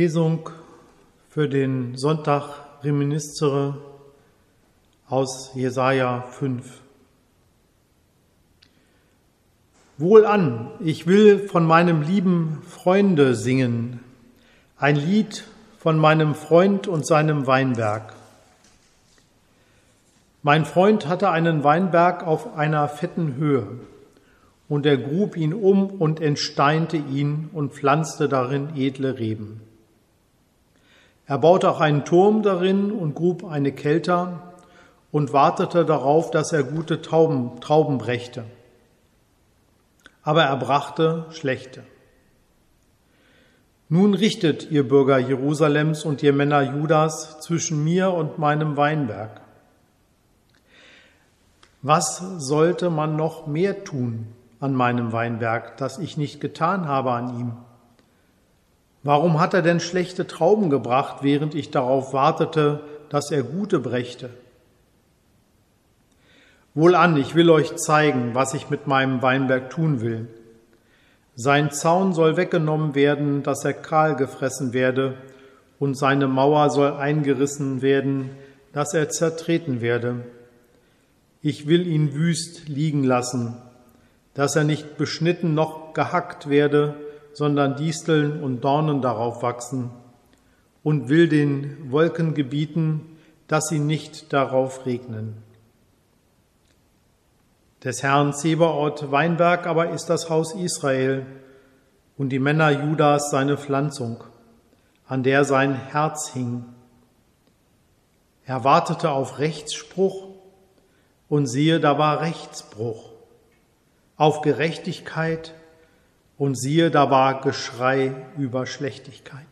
Lesung für den Sonntag Reminiscere aus Jesaja 5. Wohlan, ich will von meinem lieben Freunde singen, ein Lied von meinem Freund und seinem Weinberg. Mein Freund hatte einen Weinberg auf einer fetten Höhe, und er grub ihn um und entsteinte ihn und pflanzte darin edle Reben. Er baute auch einen Turm darin und grub eine Kelter und wartete darauf, dass er gute Tauben, Trauben brächte. Aber er brachte schlechte. Nun richtet ihr Bürger Jerusalems und ihr Männer Judas zwischen mir und meinem Weinberg. Was sollte man noch mehr tun an meinem Weinberg, das ich nicht getan habe an ihm? Warum hat er denn schlechte Trauben gebracht, während ich darauf wartete, dass er gute brächte? Wohlan, ich will euch zeigen, was ich mit meinem Weinberg tun will. Sein Zaun soll weggenommen werden, dass er kahl gefressen werde, und seine Mauer soll eingerissen werden, dass er zertreten werde. Ich will ihn wüst liegen lassen, dass er nicht beschnitten noch gehackt werde, sondern Disteln und Dornen darauf wachsen, und will den Wolken gebieten, dass sie nicht darauf regnen. Des Herrn Zebaoth Weinberg aber ist das Haus Israel und die Männer Judas seine Pflanzung, an der sein Herz hing. Er wartete auf Rechtsspruch und siehe, da war Rechtsbruch, auf Gerechtigkeit und siehe, da war Geschrei über Schlechtigkeit.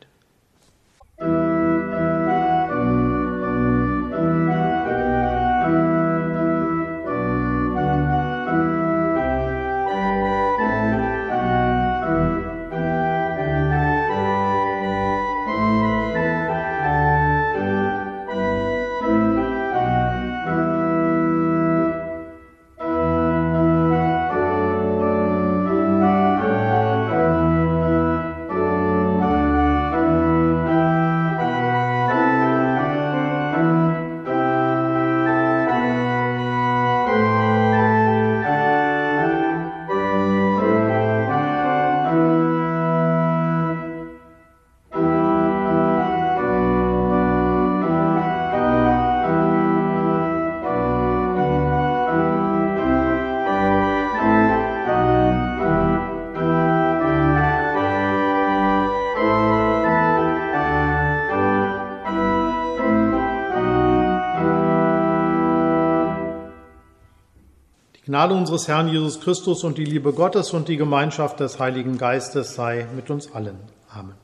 Gnade unseres Herrn Jesus Christus und die Liebe Gottes und die Gemeinschaft des Heiligen Geistes sei mit uns allen. Amen.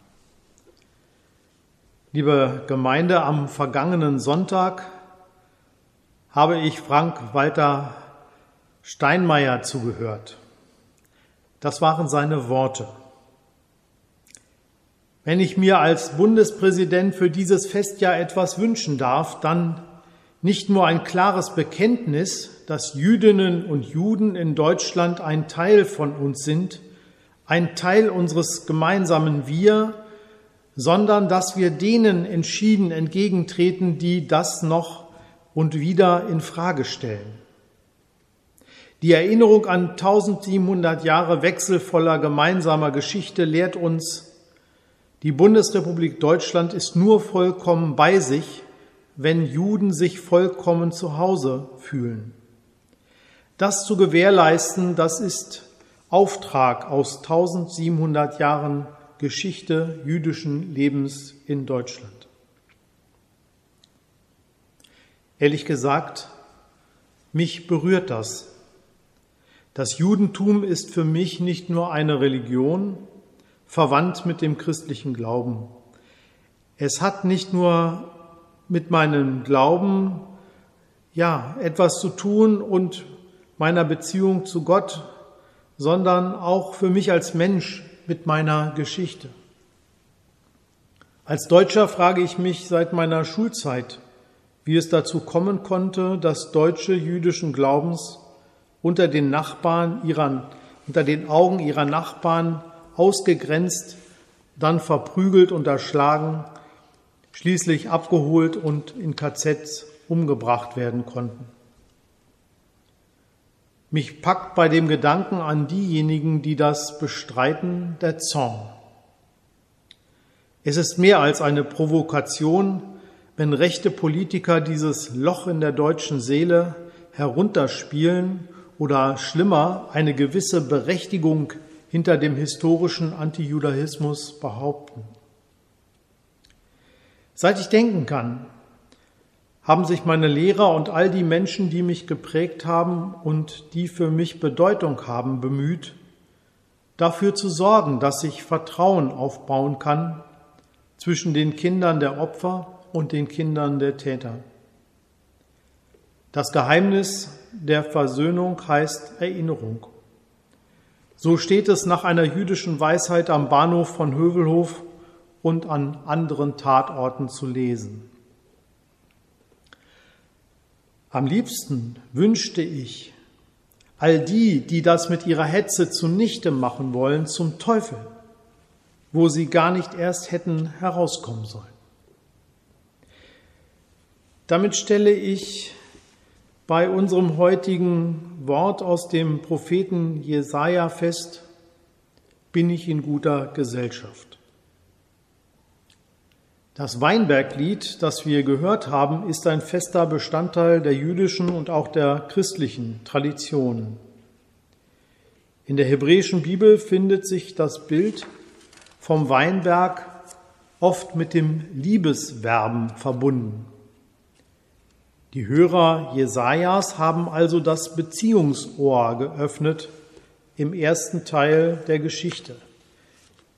Liebe Gemeinde, am vergangenen Sonntag habe ich Frank-Walter Steinmeier zugehört. Das waren seine Worte. Wenn ich mir als Bundespräsident für dieses Festjahr etwas wünschen darf, dann nicht nur ein klares Bekenntnis, dass Jüdinnen und Juden in Deutschland ein Teil von uns sind, ein Teil unseres gemeinsamen Wir, sondern dass wir denen entschieden entgegentreten, die das noch und wieder in Frage stellen. Die Erinnerung an 1700 Jahre wechselvoller gemeinsamer Geschichte lehrt uns, die Bundesrepublik Deutschland ist nur vollkommen bei sich, wenn Juden sich vollkommen zu Hause fühlen. Das zu gewährleisten, das ist Auftrag aus 1700 Jahren Geschichte jüdischen Lebens in Deutschland. Ehrlich gesagt, mich berührt das. Das Judentum ist für mich nicht nur eine Religion, verwandt mit dem christlichen Glauben. Es hat nicht nur mit meinem Glauben ja etwas zu tun und meiner Beziehung zu Gott, sondern auch für mich als Mensch mit meiner Geschichte. Als Deutscher frage ich mich seit meiner Schulzeit, wie es dazu kommen konnte, dass Deutsche jüdischen Glaubens unter den Nachbarn ihrer, unter den Augen ihrer Nachbarn ausgegrenzt dann verprügelt und erschlagen, schließlich abgeholt und in KZs umgebracht werden konnten. Mich packt bei dem Gedanken an diejenigen, die das bestreiten, der Zorn. Es ist mehr als eine Provokation, wenn rechte Politiker dieses Loch in der deutschen Seele herunterspielen oder schlimmer eine gewisse Berechtigung hinter dem historischen Antijudaismus behaupten. Seit ich denken kann, haben sich meine Lehrer und all die Menschen, die mich geprägt haben und die für mich Bedeutung haben, bemüht, dafür zu sorgen, dass sich Vertrauen aufbauen kann zwischen den Kindern der Opfer und den Kindern der Täter. Das Geheimnis der Versöhnung heißt Erinnerung. So steht es nach einer jüdischen Weisheit am Bahnhof von Hövelhof und an anderen Tatorten zu lesen. Am liebsten wünschte ich, all die, die das mit ihrer Hetze zunichte machen wollen, zum Teufel, wo sie gar nicht erst hätten herauskommen sollen. Damit stelle ich bei unserem heutigen Wort aus dem Propheten Jesaja fest, bin ich in guter Gesellschaft. Das Weinberglied, das wir gehört haben, ist ein fester Bestandteil der jüdischen und auch der christlichen Tradition. In der hebräischen Bibel findet sich das Bild vom Weinberg oft mit dem Liebesverben verbunden. Die Hörer Jesajas haben also das Beziehungsohr geöffnet im ersten Teil der Geschichte,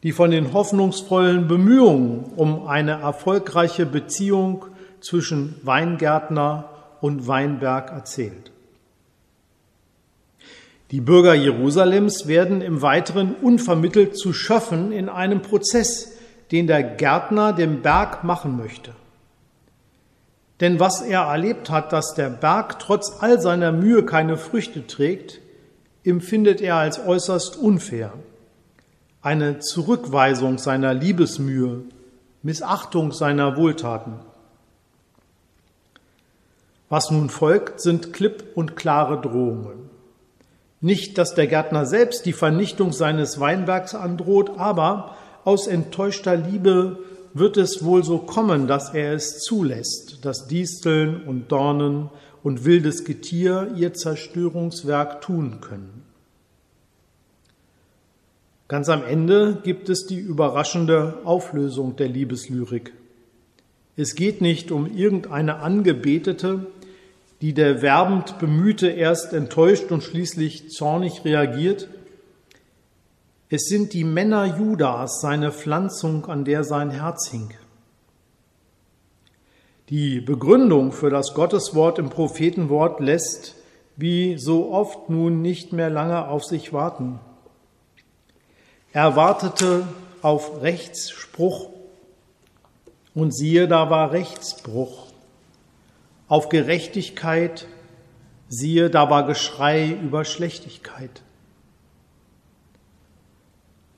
die von den hoffnungsvollen Bemühungen um eine erfolgreiche Beziehung zwischen Weingärtner und Weinberg erzählt. Die Bürger Jerusalems werden im Weiteren unvermittelt zu Schöffen in einem Prozess, den der Gärtner dem Berg machen möchte. Denn was er erlebt hat, dass der Berg trotz all seiner Mühe keine Früchte trägt, empfindet er als äußerst unfair. Eine Zurückweisung seiner Liebesmühe, Missachtung seiner Wohltaten. Was nun folgt, sind klipp und klare Drohungen. Nicht, dass der Gärtner selbst die Vernichtung seines Weinbergs androht, aber aus enttäuschter Liebe wird es wohl so kommen, dass er es zulässt, dass Disteln und Dornen und wildes Getier ihr Zerstörungswerk tun können. Ganz am Ende gibt es die überraschende Auflösung der Liebeslyrik. Es geht nicht um irgendeine Angebetete, die der werbend Bemühte erst enttäuscht und schließlich zornig reagiert, es sind die Männer Judas, seine Pflanzung, an der sein Herz hing. Die Begründung für das Gotteswort im Prophetenwort lässt, wie so oft nun, nicht mehr lange auf sich warten. Er wartete auf Rechtsspruch und siehe, da war Rechtsbruch. Auf Gerechtigkeit, siehe, da war Geschrei über Schlechtigkeit.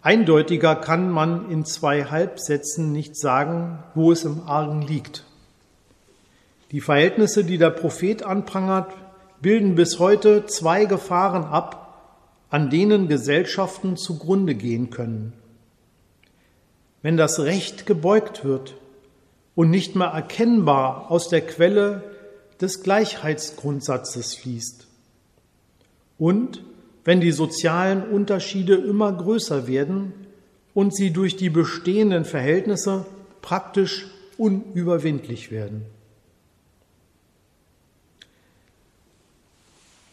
Eindeutiger kann man in zwei Halbsätzen nicht sagen, wo es im Argen liegt. Die Verhältnisse, die der Prophet anprangert, bilden bis heute zwei Gefahren ab, an denen Gesellschaften zugrunde gehen können. Wenn das Recht gebeugt wird und nicht mehr erkennbar aus der Quelle des Gleichheitsgrundsatzes fließt und wenn die sozialen Unterschiede immer größer werden und sie durch die bestehenden Verhältnisse praktisch unüberwindlich werden.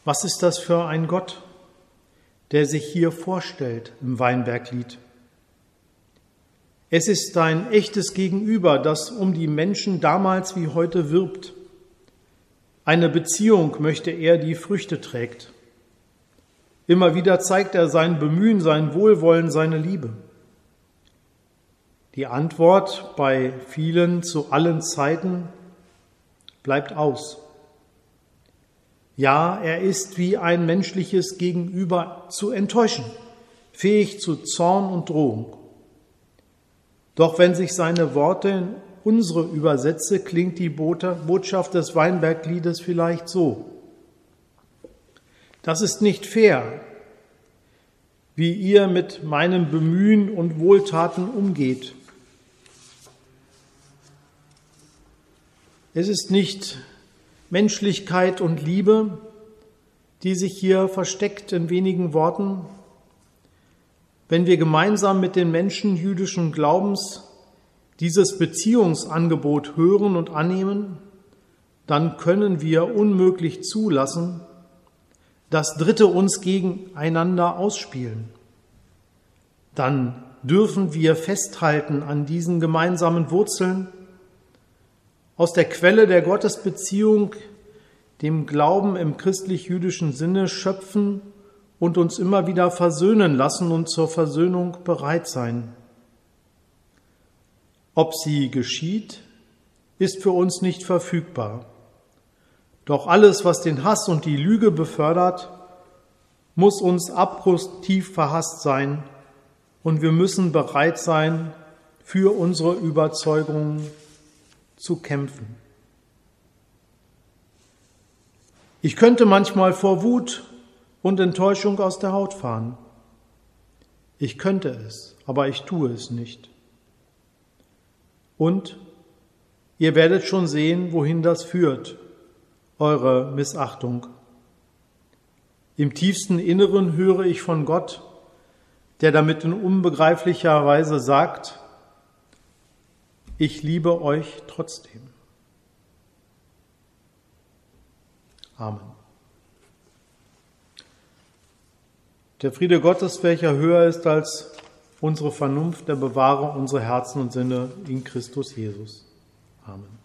Was ist das für ein Gott, der sich hier vorstellt im Weinberglied? Es ist ein echtes Gegenüber, das um die Menschen damals wie heute wirbt. Eine Beziehung möchte er, die Früchte trägt. Immer wieder zeigt er sein Bemühen, sein Wohlwollen, seine Liebe. Die Antwort bei vielen zu allen Zeiten bleibt aus. Ja, er ist wie ein menschliches Gegenüber zu enttäuschen, fähig zu Zorn und Drohung. Doch wenn sich seine Worte in unsere übersetze, klingt die Botschaft des Weinbergliedes vielleicht so. Das ist nicht fair, wie ihr mit meinem Bemühen und Wohltaten umgeht. Es ist nicht Menschlichkeit und Liebe, die sich hier versteckt in wenigen Worten. Wenn wir gemeinsam mit den Menschen jüdischen Glaubens dieses Beziehungsangebot hören und annehmen, dann können wir unmöglich zulassen, dass Dritte uns gegeneinander ausspielen. Dann dürfen wir festhalten an diesen gemeinsamen Wurzeln, aus der Quelle der Gottesbeziehung, dem Glauben im christlich-jüdischen Sinne schöpfen und uns immer wieder versöhnen lassen und zur Versöhnung bereit sein. Ob sie geschieht, ist für uns nicht verfügbar. Doch alles, was den Hass und die Lüge befördert, muss uns abgrundtief verhasst sein und wir müssen bereit sein, für unsere Überzeugungen zu kämpfen. Ich könnte manchmal vor Wut und Enttäuschung aus der Haut fahren. Ich könnte es, aber ich tue es nicht. Und ihr werdet schon sehen, wohin das führt, eure Missachtung. Im tiefsten Inneren höre ich von Gott, der damit in unbegreiflicher Weise sagt, ich liebe euch trotzdem. Amen. Der Friede Gottes, welcher höher ist als unsere Vernunft, der bewahre unsere Herzen und Sinne in Christus Jesus. Amen.